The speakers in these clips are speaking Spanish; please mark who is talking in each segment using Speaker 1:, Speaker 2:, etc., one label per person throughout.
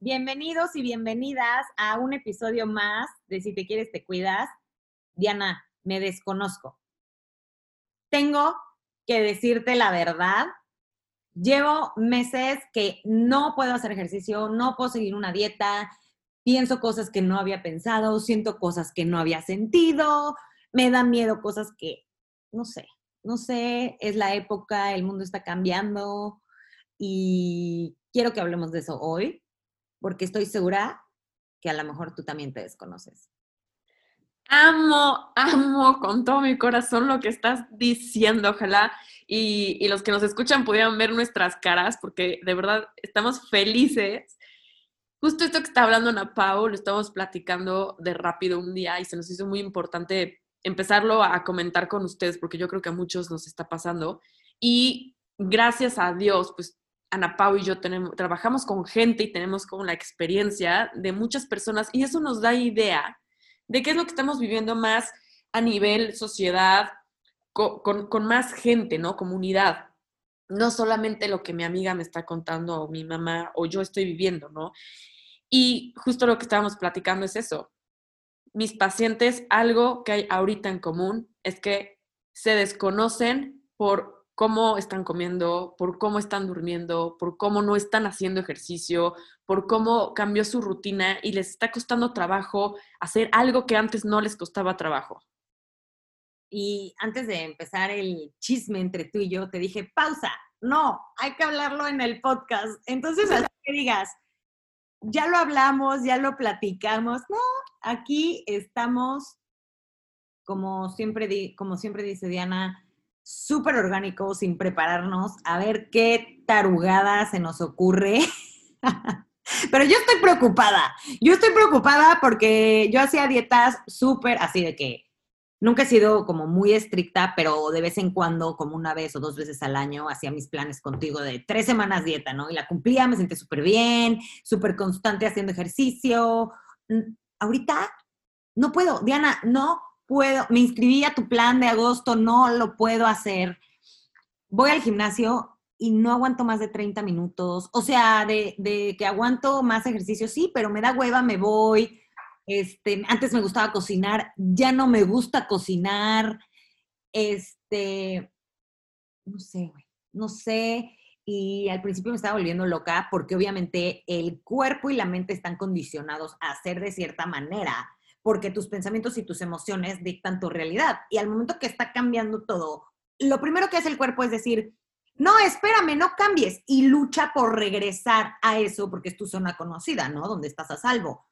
Speaker 1: Bienvenidos y bienvenidas a un episodio más de Si te quieres, te cuidas. Diana, me desconozco. Tengo que decirte la verdad. Llevo meses que no puedo hacer ejercicio, no puedo seguir una dieta, pienso cosas que no había pensado, siento cosas que no había sentido, me da miedo cosas que, no sé, no sé, es la época, el mundo está cambiando y quiero que hablemos de eso hoy, porque estoy segura que a lo mejor tú también te desconoces.
Speaker 2: Amo, amo con todo mi corazón lo que estás diciendo, ojalá. Y, los que nos escuchan pudieran ver nuestras caras, porque de verdad estamos felices. Justo esto que está hablando Ana Pau, lo estamos platicando de rápido un día y se nos hizo muy importante empezarlo a comentar con ustedes, porque yo creo que a muchos nos está pasando. Y gracias a Dios, pues Ana Pau y yo trabajamos con gente y tenemos como la experiencia de muchas personas y eso nos da idea de qué es lo que estamos viviendo más a nivel sociedad, con, más gente, ¿no? Comunidad. No solamente lo que mi amiga me está contando o mi mamá o yo estoy viviendo, ¿no? Y justo lo que estábamos platicando es eso. Mis pacientes, algo que hay ahorita en común es que se desconocen por cómo están comiendo, por cómo están durmiendo, por cómo no están haciendo ejercicio, por cómo cambió su rutina y les está costando trabajo hacer algo que antes no les costaba trabajo.
Speaker 1: Y antes de empezar el chisme entre tú y yo, te dije, pausa, no, hay que hablarlo en el podcast. Entonces, así que digas, ya lo hablamos, ya lo platicamos. No, aquí estamos, como siempre, como siempre dice Diana, súper orgánico, sin prepararnos, a ver qué tarugada se nos ocurre. Pero yo estoy preocupada, yo estoy preocupada porque yo hacía dietas súper así de que nunca he sido como muy estricta, pero de vez en cuando, como una vez o dos veces al año, hacía mis planes contigo de tres semanas dieta, ¿no? Y la cumplía, me sentí súper bien, súper constante haciendo ejercicio. Mm, ahorita no puedo, Diana, no puedo, me inscribí a tu plan de agosto, no lo puedo hacer. Voy al gimnasio y no aguanto más de 30 minutos. O sea, de, que aguanto más ejercicio, sí, pero me da hueva, me voy. Este, antes me gustaba cocinar, ya no me gusta cocinar. Este, no sé, güey, no sé. Y al principio me estaba volviendo loca porque obviamente el cuerpo y la mente están condicionados a hacer de cierta manera porque tus pensamientos y tus emociones dictan tu realidad. Y al momento que está cambiando todo, lo primero que hace el cuerpo es decir, no, espérame, no cambies y lucha por regresar a eso porque es tu zona conocida, ¿no? Donde estás a salvo.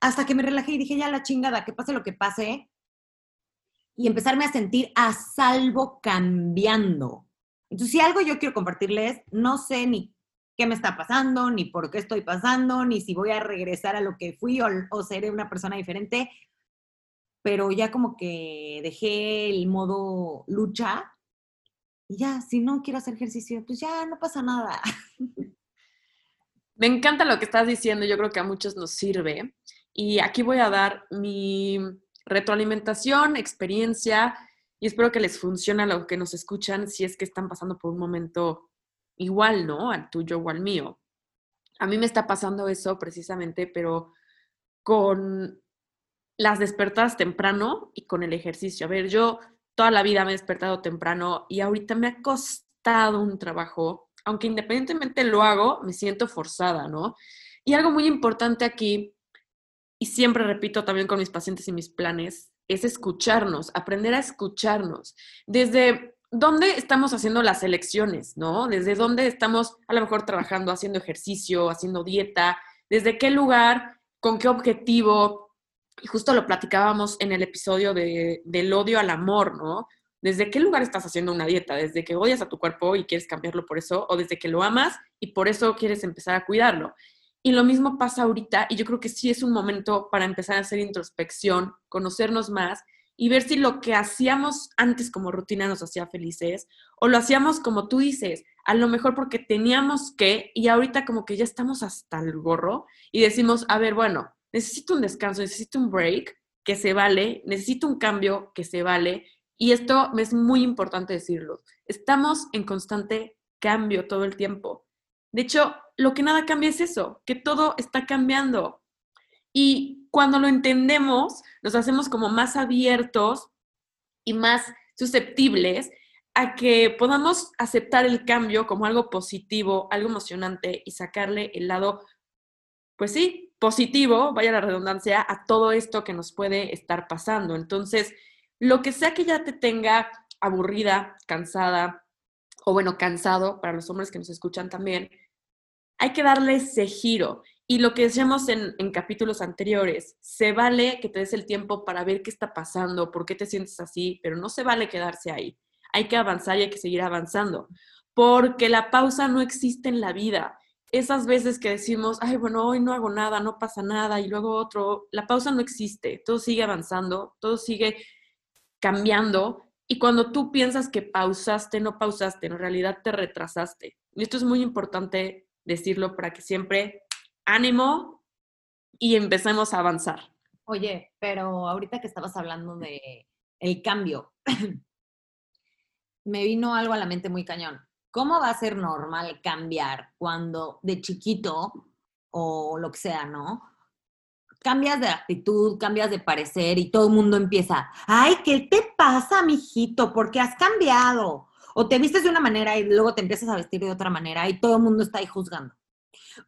Speaker 1: Hasta que me relajé y dije, ya la chingada, que pase lo que pase. Y empezarme a sentir a salvo cambiando. Entonces, si algo yo quiero compartirles, no sé ni qué me está pasando, ni por qué estoy pasando, ni si voy a regresar a lo que fui o, seré una persona diferente. Pero ya como que dejé el modo lucha y ya, si no quiero hacer ejercicio, pues ya no pasa nada.
Speaker 2: Me encanta lo que estás diciendo, yo creo que a muchos nos sirve. Y aquí voy a dar mi retroalimentación, experiencia, y espero que les funcione a los que nos escuchan si es que están pasando por un momento igual, ¿no? Al tuyo o al mío. A mí me está pasando eso precisamente, pero con las despertadas temprano y con el ejercicio. A ver, yo toda la vida me he despertado temprano y ahorita me ha costado un trabajo, aunque independientemente lo hago, me siento forzada, ¿no? Y algo muy importante aquí, y siempre repito también con mis pacientes y mis planes, es escucharnos, aprender a escucharnos. Desde dónde estamos haciendo las elecciones, ¿no? Desde dónde estamos a lo mejor trabajando, haciendo ejercicio, haciendo dieta, desde qué lugar, con qué objetivo. Y justo lo platicábamos en el episodio de, del odio al amor, ¿no? ¿Desde qué lugar estás haciendo una dieta? ¿Desde que odias a tu cuerpo y quieres cambiarlo por eso? ¿O desde que lo amas y por eso quieres empezar a cuidarlo? Y lo mismo pasa ahorita y yo creo que sí es un momento para empezar a hacer introspección, conocernos más y ver si lo que hacíamos antes como rutina nos hacía felices o lo hacíamos como tú dices, a lo mejor porque teníamos que y ahorita como que ya estamos hasta el gorro y decimos, a ver, bueno, necesito un descanso, necesito un break que se vale, necesito un cambio que se vale y esto es muy importante decirlo. Estamos en constante cambio todo el tiempo. De hecho, lo que nada cambia es eso, que todo está cambiando. Y cuando lo entendemos, nos hacemos como más abiertos y más susceptibles a que podamos aceptar el cambio como algo positivo, algo emocionante y sacarle el lado, pues sí, positivo, vaya la redundancia, a todo esto que nos puede estar pasando. Entonces, lo que sea que ya te tenga aburrida, cansada, o bueno, cansado, para los hombres que nos escuchan también, hay que darle ese giro. Y lo que decíamos en, capítulos anteriores, se vale que te des el tiempo para ver qué está pasando, por qué te sientes así, pero no se vale quedarse ahí. Hay que avanzar y hay que seguir avanzando, porque la pausa no existe en la vida. Esas veces que decimos, ay, bueno, hoy no hago nada, no pasa nada, y luego otro, la pausa no existe, todo sigue avanzando, todo sigue cambiando, y cuando tú piensas que pausaste, no pausaste, en realidad te retrasaste. Y esto es muy importante decirlo para que siempre ánimo y empecemos a avanzar.
Speaker 1: Oye, pero ahorita que estabas hablando de el cambio, me vino algo a la mente muy cañón. ¿Cómo va a ser normal cambiar cuando de chiquito o lo que sea, ¿no? cambias de actitud, cambias de parecer y todo el mundo empieza, ay, ¿qué te pasa, mijito? ¿Por qué has cambiado? O te vistes de una manera y luego te empiezas a vestir de otra manera y todo el mundo está ahí juzgando.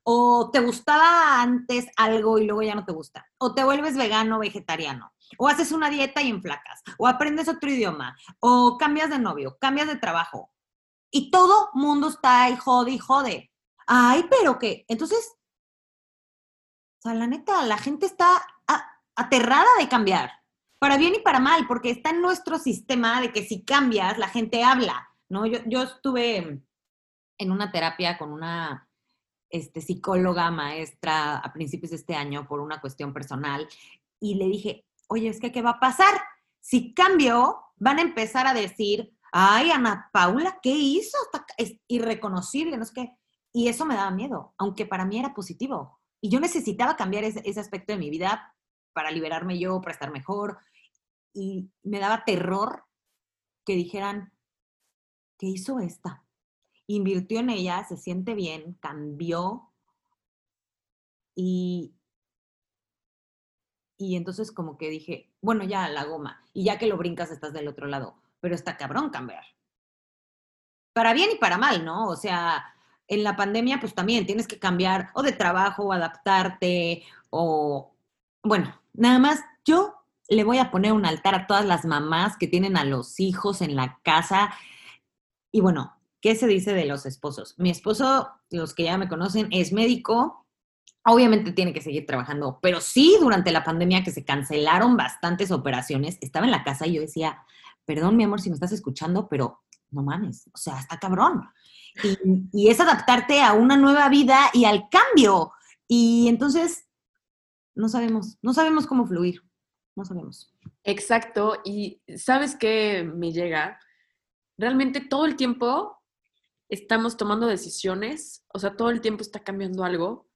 Speaker 1: O te gustaba antes algo y luego ya no te gusta. O te vuelves vegano o vegetariano. O haces una dieta y enflacas. O aprendes otro idioma. O cambias de novio, cambias de trabajo. Y todo mundo está ahí jode y jode. Ay, pero qué. Entonces, o sea, la neta, la gente está aterrada de cambiar, para bien y para mal, porque está en nuestro sistema de que si cambias, la gente habla, ¿no? Yo, yo estuve en una terapia con una este, psicóloga maestra a principios de este año por una cuestión personal y le dije, oye, es que ¿qué va a pasar? Si cambio, van a empezar a decir, ay, Ana Paula, ¿qué hizo? Es irreconocible, no sé qué. Y eso me daba miedo, aunque para mí era positivo. Y yo necesitaba cambiar ese, aspecto de mi vida para liberarme yo, para estar mejor. Y me daba terror que dijeran, ¿qué hizo esta? Invirtió en ella, se siente bien, cambió. Y, y entonces como que dije, bueno, ya la goma. Y ya que lo brincas estás del otro lado. Pero está cabrón cambiar. Para bien y para mal, ¿no? O sea, en la pandemia, pues también tienes que cambiar o de trabajo, o adaptarte, o, bueno, nada más, yo le voy a poner un altar a todas las mamás que tienen a los hijos en la casa. Y bueno, ¿qué se dice de los esposos? Mi esposo, los que ya me conocen, es médico. Obviamente tiene que seguir trabajando, pero sí durante la pandemia que se cancelaron bastantes operaciones, estaba en la casa y yo decía, perdón mi amor si me estás escuchando, pero no mames, o sea, está cabrón y, es adaptarte a una nueva vida y al cambio. Y entonces, no sabemos, no sabemos cómo fluir, no sabemos.
Speaker 2: Exacto, y ¿sabes qué me llega? Realmente todo el tiempo estamos tomando decisiones, o sea, todo el tiempo está cambiando algo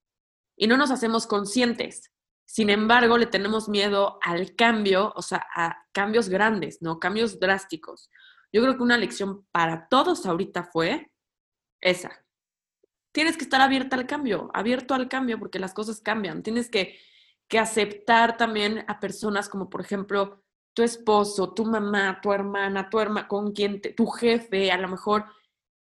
Speaker 2: y no nos hacemos conscientes. Sin embargo, le tenemos miedo al cambio, o sea, a cambios grandes, ¿no? Cambios drásticos. Yo creo que una lección para todos ahorita fue esa. Tienes que estar abierta al cambio, abierto al cambio porque las cosas cambian. Tienes que, que aceptar también a personas como, por ejemplo, tu esposo, tu mamá, tu hermana, tu hermana, con quien, tu jefe, a lo mejor,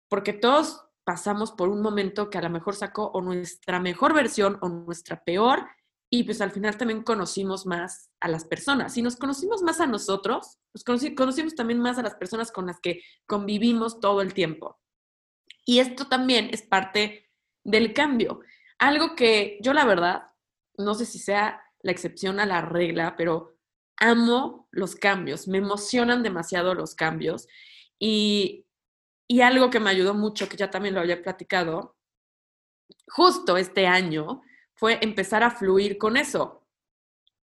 Speaker 2: porque todos pasamos por un momento que a lo mejor sacó nuestra mejor versión o nuestra peor, y pues al final también conocimos más a las personas. Si nos conocimos más a nosotros, pues conocimos también más a las personas con las que convivimos todo el tiempo. Y esto también es parte del cambio. Algo que yo la verdad, no sé si sea la excepción a la regla, pero amo los cambios, me emocionan demasiado los cambios. Y, y algo que me ayudó mucho, que ya también lo había platicado, justo este año, fue empezar a fluir con eso.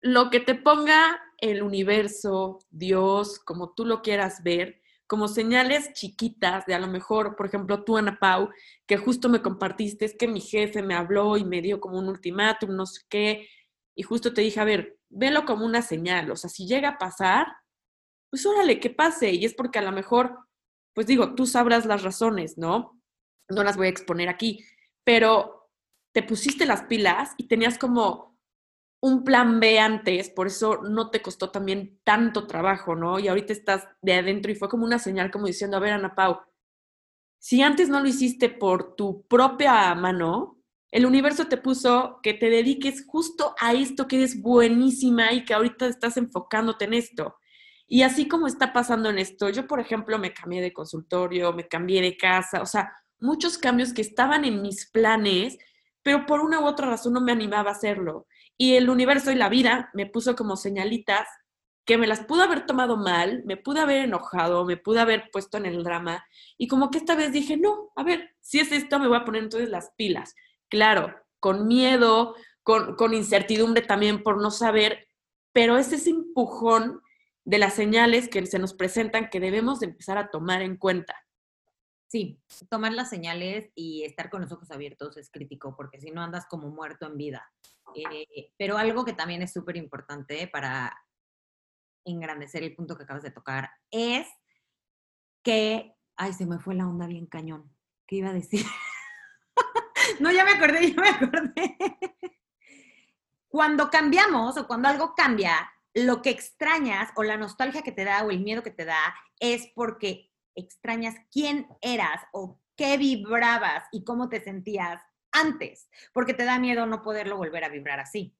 Speaker 2: Lo que te ponga el universo, Dios, como tú lo quieras ver, como señales chiquitas de a lo mejor, por ejemplo, tú, Ana Pau, que justo me compartiste, es que mi jefe me habló y me dio como un ultimátum, no sé qué, y justo te dije, a ver, velo como una señal, o sea, si llega a pasar, pues órale, que pase, y es porque a lo mejor, pues digo, tú sabrás las razones, ¿no? No las voy a exponer aquí, pero te pusiste las pilas y tenías como un plan B antes, por eso no te costó también tanto trabajo, ¿no? Y ahorita estás de adentro y fue como una señal como diciendo, a ver, Ana Pau, si antes no lo hiciste por tu propia mano, el universo te puso que te dediques justo a esto que eres buenísima y que ahorita estás enfocándote en esto. Y así como está pasando en esto, yo por ejemplo me cambié de consultorio, me cambié de casa, o sea, muchos cambios que estaban en mis planes, pero por una u otra razón no me animaba a hacerlo. Y el universo y la vida me puso como señalitas que me las pudo haber tomado mal, me pude haber enojado, me pude haber puesto en el drama. Y como que esta vez dije, no, a ver, si es esto, me voy a poner entonces las pilas claro, con miedo, con, incertidumbre también por no saber, pero es ese empujón de las señales que se nos presentan que debemos de empezar a tomar en cuenta.
Speaker 1: Sí, tomar las señales y estar con los ojos abiertos es crítico, porque si no andas como muerto en vida. Eh, pero algo que también es súper importante para engrandecer el punto que acabas de tocar es que, ay, se me fue la onda bien cañón. ¿Qué iba a decir? No, ya me acordé, ya me acordé. Cuando cambiamos o cuando algo cambia, lo que extrañas o la nostalgia que te da o el miedo que te da es porque extrañas quién eras o qué vibrabas y cómo te sentías antes, porque te da miedo no poderlo volver a vibrar así.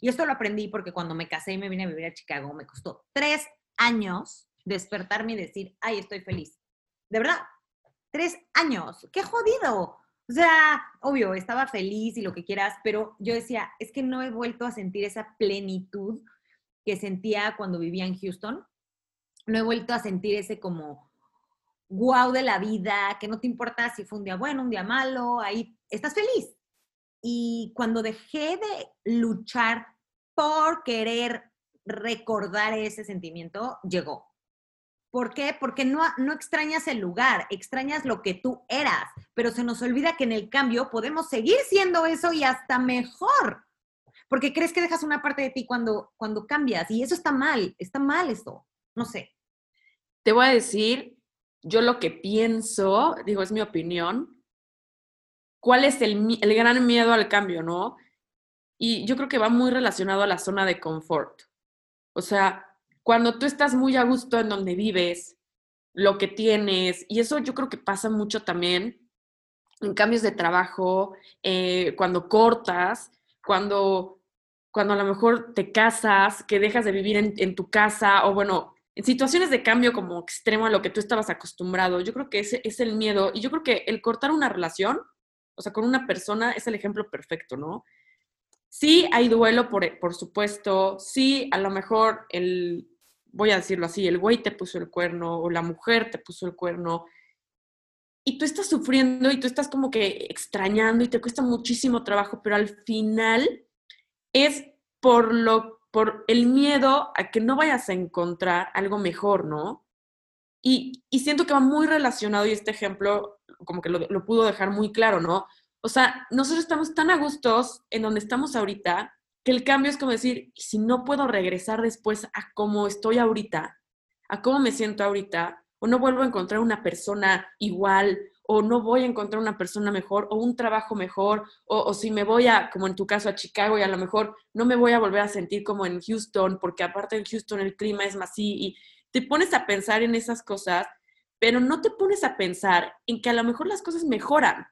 Speaker 1: Y esto lo aprendí porque cuando me casé y me vine a vivir a Chicago, me costó tres años despertarme y decir, ay, estoy feliz. De verdad, tres años. ¡Qué jodido! O sea, obvio, estaba feliz y lo que quieras, pero yo decía, es que no he vuelto a sentir esa plenitud que sentía cuando vivía en Houston. No he vuelto a sentir ese como wow de la vida, que no te importa si fue un día bueno, un día malo, ahí estás feliz. Y cuando dejé de luchar por querer recordar ese sentimiento, llegó. ¿Por qué? Porque no, no extrañas el lugar, extrañas lo que tú eras, pero se nos olvida que en el cambio podemos seguir siendo eso y hasta mejor. Porque crees que dejas una parte de ti cuando, cuando cambias y eso está mal, está mal eso, no sé.
Speaker 2: Te voy a decir, yo lo que pienso, digo, es mi opinión, cuál es el, el gran miedo al cambio, ¿no? Y yo creo que va muy relacionado a la zona de confort. O sea, cuando tú estás muy a gusto en donde vives, lo que tienes, y eso yo creo que pasa mucho también en cambios de trabajo, eh, cuando cortas, cuando, cuando a lo mejor te casas, que dejas de vivir en, en, tu casa, o bueno, en situaciones de cambio como extremo a lo que tú estabas acostumbrado, yo creo que ese es el miedo, y yo creo que el cortar una relación, o sea, con una persona, es el ejemplo perfecto, ¿no? Sí hay duelo, por, por supuesto, sí a lo mejor el, voy a decirlo así, el güey te puso el cuerno o la mujer te puso el cuerno y tú estás sufriendo y tú estás como que extrañando y te cuesta muchísimo trabajo, pero al final es por lo por el miedo a que no vayas a encontrar algo mejor, ¿no? Y, y siento que va muy relacionado y este ejemplo como que lo, lo pudo dejar muy claro, ¿no? O sea, nosotros estamos tan a gustos en donde estamos ahorita que el cambio es como decir, si no puedo regresar después a cómo estoy ahorita, a cómo me siento ahorita, o no vuelvo a encontrar una persona igual, o no voy a encontrar una persona mejor, o un trabajo mejor, o, si me voy a, como en tu caso, a Chicago, y a lo mejor no me voy a volver a sentir como en Houston, porque aparte en Houston el clima es más así, y te pones a pensar en esas cosas, pero no te pones a pensar en que a lo mejor las cosas mejoran.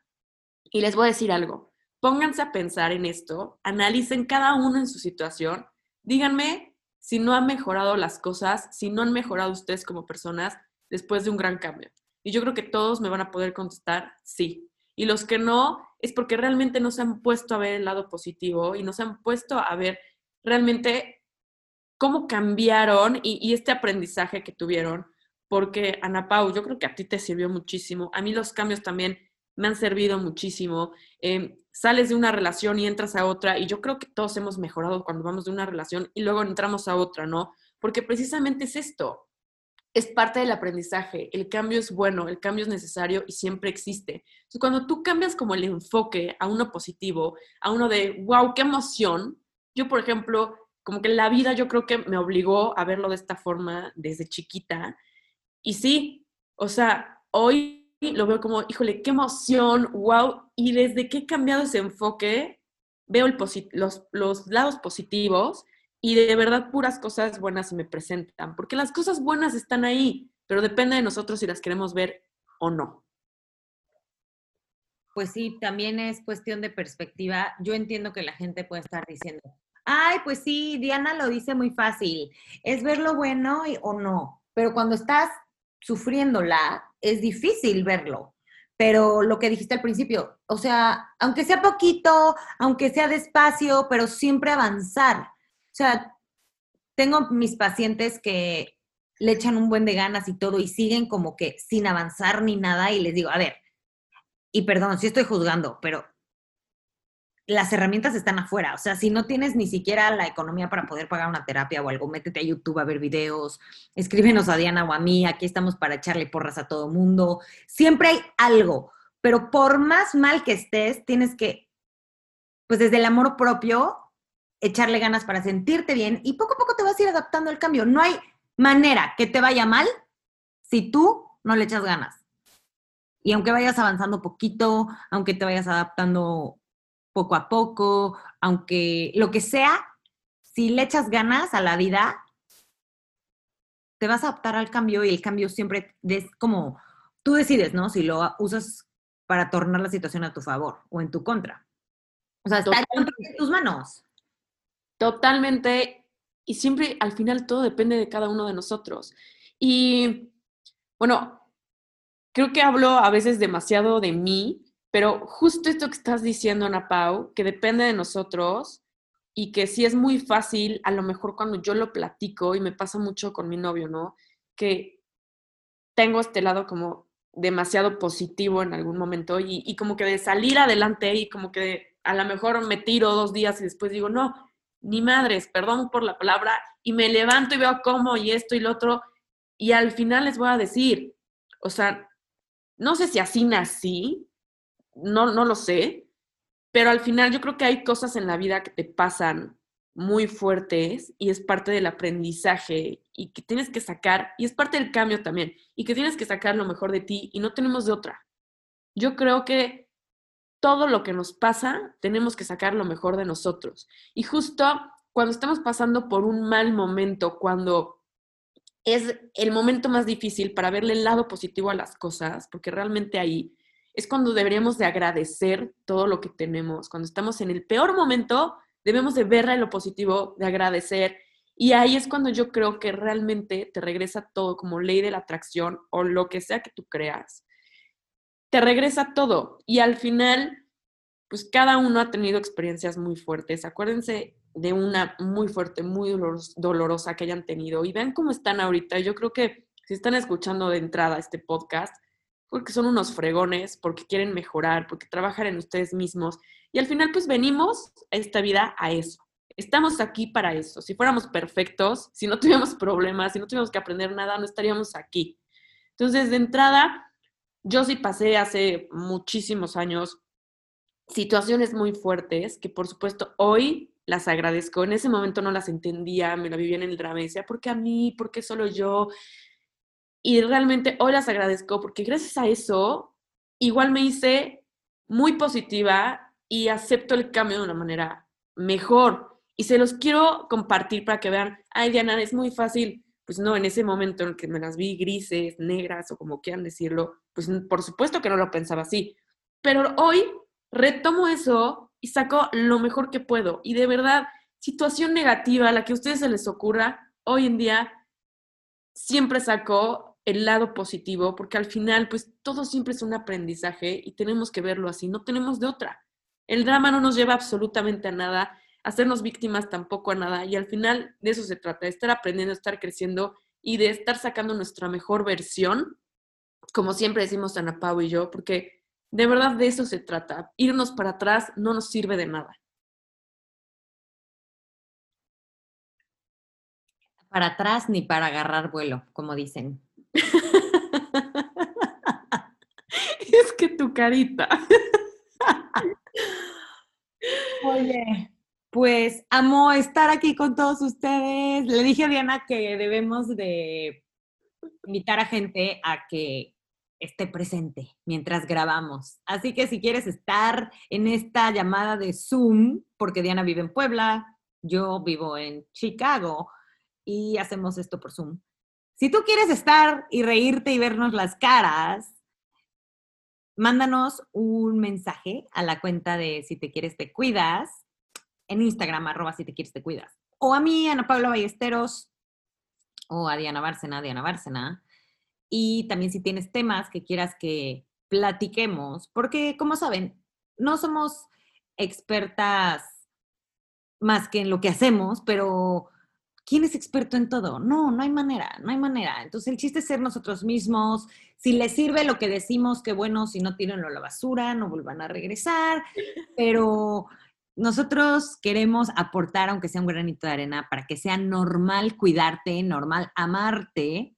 Speaker 2: Y les voy a decir algo, pónganse a pensar en esto, analicen cada uno en su situación, díganme si no han mejorado las cosas, si no han mejorado ustedes como personas después de un gran cambio. Y yo creo que todos me van a poder contestar sí. Y los que no, es porque realmente no se han puesto a ver el lado positivo y no se han puesto a ver realmente cómo cambiaron y, y este aprendizaje que tuvieron. Porque, Ana Pau, yo creo que a ti te sirvió muchísimo. A mí los cambios también me han servido muchísimo. Em, sales de una relación y entras a otra, y yo creo que todos hemos mejorado cuando vamos de una relación y luego entramos a otra, ¿no? Porque precisamente es esto, es parte del aprendizaje, el cambio es bueno, el cambio es necesario y siempre existe. Cuando tú cambias como el enfoque a uno positivo, a uno de, wow, qué emoción, yo, por ejemplo, como que la vida yo creo que me obligó a verlo de esta forma desde chiquita. Y sí, o sea, hoy lo veo como, híjole, qué emoción, wow. Y desde que he cambiado ese enfoque, veo el los, los lados positivos y de verdad puras cosas buenas se me presentan, porque las cosas buenas están ahí, pero depende de nosotros si las queremos ver o no.
Speaker 1: Pues sí, también es cuestión de perspectiva. Yo entiendo que la gente puede estar diciendo, ay, pues sí, Diana lo dice muy fácil, es ver lo bueno o no, pero cuando estás sufriéndola, es difícil verlo. Pero lo que dijiste al principio, o sea, aunque sea poquito, aunque sea despacio, pero siempre avanzar. Sea, tengo mis pacientes que le echan un buen de ganas y todo y siguen como que sin avanzar ni nada y les digo, a ver, y perdón, si estoy juzgando, pero las herramientas están afuera. O sea, si no tienes ni siquiera la economía para poder pagar una terapia o algo, métete a YouTube a ver videos, escríbenos a Diana o a mí, aquí estamos para echarle porras a todo mundo. Siempre hay algo, pero por más mal que estés, tienes que, pues desde el amor propio, echarle ganas para sentirte bien y poco a poco te vas a ir adaptando al cambio. No hay manera que te vaya mal si tú no le echas ganas. Y aunque vayas avanzando poquito, aunque te vayas adaptando poco a poco, aunque lo que sea, si le echas ganas a la vida, te vas a adaptar al cambio y el cambio siempre es como tú decides, ¿no? Si lo usas para tornar la situación a tu favor o en tu contra. O sea, está en tus manos.
Speaker 2: Totalmente. Y siempre al final todo depende de cada uno de nosotros. Y bueno, creo que hablo a veces demasiado de mí, pero justo esto que estás diciendo, Ana Pau, que depende de nosotros y que sí es muy fácil, a lo mejor cuando yo lo platico, y me pasa mucho con mi novio, ¿no? Que tengo este lado como demasiado positivo en algún momento y, y como que de salir adelante y como que a lo mejor me tiro dos días y después digo, no, ni madres, perdón por la palabra, y me levanto y veo cómo y esto y lo otro, y al final les voy a decir, o sea, no sé si así nací, no, no lo sé, pero al final yo creo que hay cosas en la vida que te pasan muy fuertes y es parte del aprendizaje y que tienes que sacar, y es parte del cambio también, y que tienes que sacar lo mejor de ti y no tenemos de otra. Yo creo que todo lo que nos pasa, tenemos que sacar lo mejor de nosotros. Y justo cuando estamos pasando por un mal momento, cuando es el momento más difícil para verle el lado positivo a las cosas, porque realmente ahí es cuando deberíamos de agradecer todo lo que tenemos. Cuando estamos en el peor momento, debemos de verle lo positivo, de agradecer. Y ahí es cuando yo creo que realmente te regresa todo como ley de la atracción o lo que sea que tú creas. Te regresa todo. Y al final, pues cada uno ha tenido experiencias muy fuertes. Acuérdense de una muy fuerte, muy dolorosa que hayan tenido y vean cómo están ahorita. Yo creo que si están escuchando de entrada este podcast, porque son unos fregones, porque quieren mejorar, porque trabajan en ustedes mismos. Y al final, pues venimos a esta vida a eso. Estamos aquí para eso. Si fuéramos perfectos, si no tuviéramos problemas, si no tuviéramos que aprender nada, no estaríamos aquí. Entonces, de entrada, yo sí pasé hace muchísimos años situaciones muy fuertes que por supuesto hoy las agradezco. En ese momento no las entendía, me la vivía en el drama decía, ¿por qué a mí? ¿Por qué solo yo? y realmente hoy las agradezco porque gracias a eso igual me hice muy positiva y acepto el cambio de una manera mejor. Y se los quiero compartir para que vean, ay Diana, es muy fácil. Pues no, en ese momento en el que me las vi grises, negras o como quieran decirlo, pues por supuesto que no lo pensaba así. Pero hoy retomo eso y saco lo mejor que puedo. Y de verdad, situación negativa, la que a ustedes se les ocurra, hoy en día siempre saco el lado positivo, porque al final, pues todo siempre es un aprendizaje y tenemos que verlo así, no tenemos de otra. El drama no nos lleva absolutamente a nada, hacernos víctimas tampoco a nada, y al final de eso se trata, de estar aprendiendo, de estar creciendo y de estar sacando nuestra mejor versión, como siempre decimos Ana Pau y yo, porque de verdad de eso se trata. Irnos para atrás no nos sirve de nada.
Speaker 1: Para atrás ni para agarrar vuelo, como dicen.
Speaker 2: es que tu carita.
Speaker 1: Oye, pues amo estar aquí con todos ustedes. Le dije a Diana que debemos de invitar a gente a que esté presente mientras grabamos. Así que si quieres estar en esta llamada de Zoom, porque Diana vive en Puebla, yo vivo en Chicago y hacemos esto por Zoom. Si tú quieres estar y reírte y vernos las caras, mándanos un mensaje a la cuenta de Si te quieres te cuidas en Instagram, arroba Si te quieres te cuidas. O a mí, Ana Paula Ballesteros, o a Diana Bárcena, Diana Bárcena. Y también si tienes temas que quieras que platiquemos, porque como saben, no somos expertas más que en lo que hacemos, pero ¿quién es experto en todo? No, no hay manera, no hay manera. Entonces el chiste es ser nosotros mismos. Si les sirve lo que decimos, qué bueno, si no, a la basura, no vuelvan a regresar, pero nosotros queremos aportar, aunque sea un granito de arena, para que sea normal cuidarte, normal amarte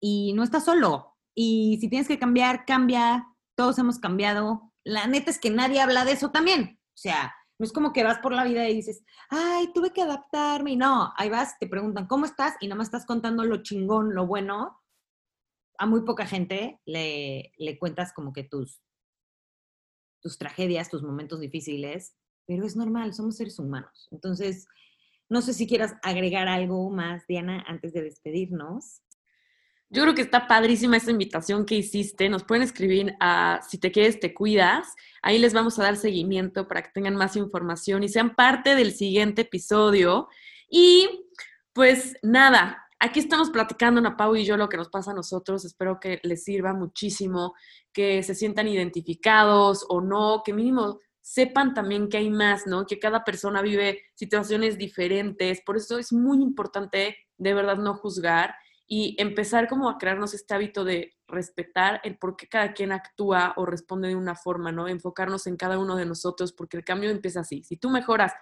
Speaker 1: y no estás solo. Y si tienes que cambiar, cambia. Todos hemos cambiado. La neta es que nadie habla de eso también. O sea, no es como que vas por la vida y dices, ay, tuve que adaptarme. Y no, ahí vas, te preguntan, ¿cómo estás? Y nada más estás contando lo chingón, lo bueno. A muy poca gente le, le cuentas como que tus, tus tragedias, tus momentos difíciles, pero es normal, somos seres humanos. Entonces, no sé si quieras agregar algo más, Diana, antes de despedirnos.
Speaker 2: Yo creo que está padrísima esa invitación que hiciste. Nos pueden escribir a Si te quieres, te cuidas. Ahí les vamos a dar seguimiento para que tengan más información y sean parte del siguiente episodio. Y pues nada, aquí estamos platicando Ana Pau y yo lo que nos pasa a nosotros. Espero que les sirva muchísimo, que se sientan identificados o no, que mínimo sepan también que hay más, ¿no? Que cada persona vive situaciones diferentes. Por eso es muy importante de verdad no juzgar y empezar como a crearnos este hábito de respetar el por qué cada quien actúa o responde de una forma, ¿no? Enfocarnos en cada uno de nosotros, porque el cambio empieza así. Si tú mejoras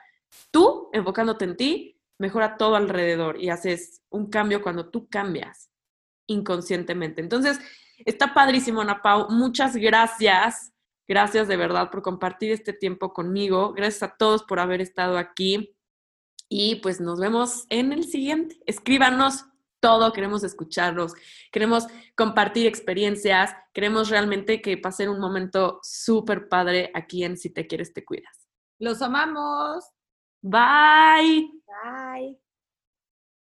Speaker 2: tú enfocándote en ti, mejora todo alrededor y haces un cambio cuando tú cambias inconscientemente. Entonces, está padrísimo, Ana Pau. Muchas gracias. Gracias de verdad por compartir este tiempo conmigo. Gracias a todos por haber estado aquí. Y pues nos vemos en el siguiente. Escríbanos todo, queremos escucharlos, queremos compartir experiencias, queremos realmente que pasen un momento súper padre aquí en Si te quieres, te cuidas.
Speaker 1: Los amamos.
Speaker 2: Bye.
Speaker 1: Bye.